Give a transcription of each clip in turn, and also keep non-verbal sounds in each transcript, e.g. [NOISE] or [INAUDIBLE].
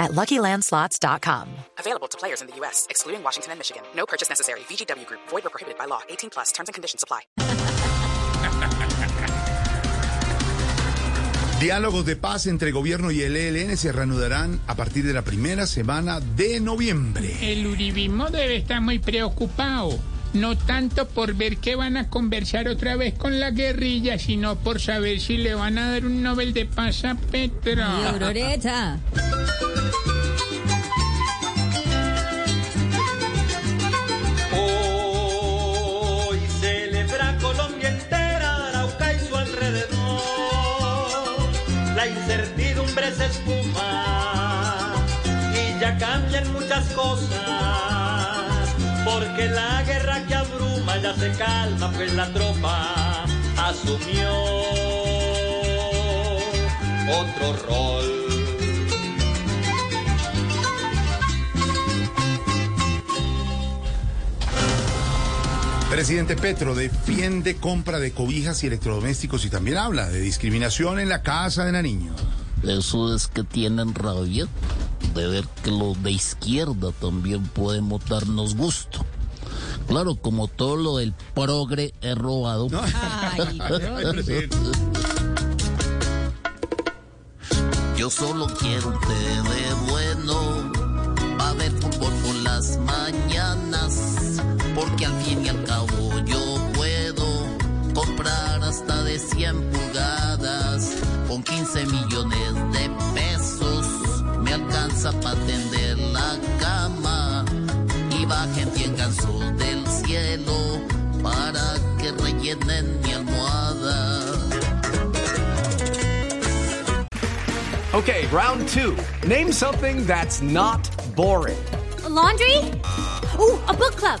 at LuckyLandSlots.com. Available to players in the U.S., excluding Washington and Michigan. No purchase necessary. VGW Group. Void or prohibited by law. 18 plus. Terms and conditions apply. [LAUGHS] Diálogos de paz entre gobierno y el ELN se reanudarán a partir de la primera semana de noviembre. El uribismo debe estar muy preocupado. No tanto por ver que van a conversar otra vez con la guerrilla, sino por saber si le van a dar un Nobel de Paz a Petro. Auroreta. [LAUGHS] incertidumbre se espuma y ya cambian muchas cosas. Porque la guerra que abruma ya se calma, pues la tropa asumió otro rol. Presidente Petro defiende compra de cobijas y electrodomésticos y también habla de discriminación en la casa de Nariño. Eso es que tienen rabia de ver que los de izquierda también podemos darnos gusto. Claro, como todo lo del progre es robado. Ay, [LAUGHS] Yo solo quiero un té de bueno, a ver fútbol por las mañanas, porque al fin y al cabo yo puedo comprar hasta de 100 pulgadas, con 15 millones de pesos me alcanza para tender la cama y bajen 100 gansos del cielo para que rellenen mi almohada. Okay, round two. Name something that's not boring. A laundry? Ooh, a book club.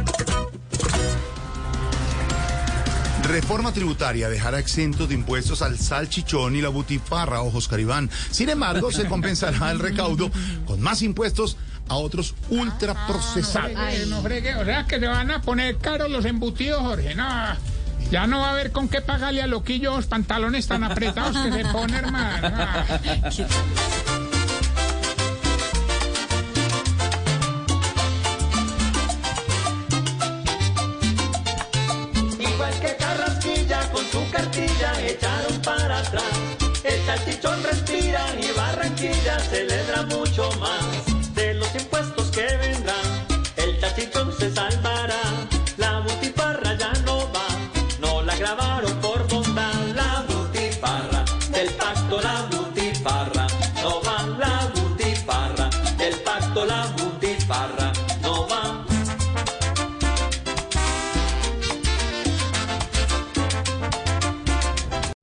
Reforma tributaria dejará exentos de impuestos al salchichón y la butifarra, ojos caribán. Sin embargo, se compensará el recaudo con más impuestos a otros ultraprocesados. Ay, no fregue, o sea que se van a poner caros los embutidos, Jorge. No, ya no va a haber con qué pagarle a loquillo los pantalones tan apretados que se pone, hermano. [LAUGHS] salchichón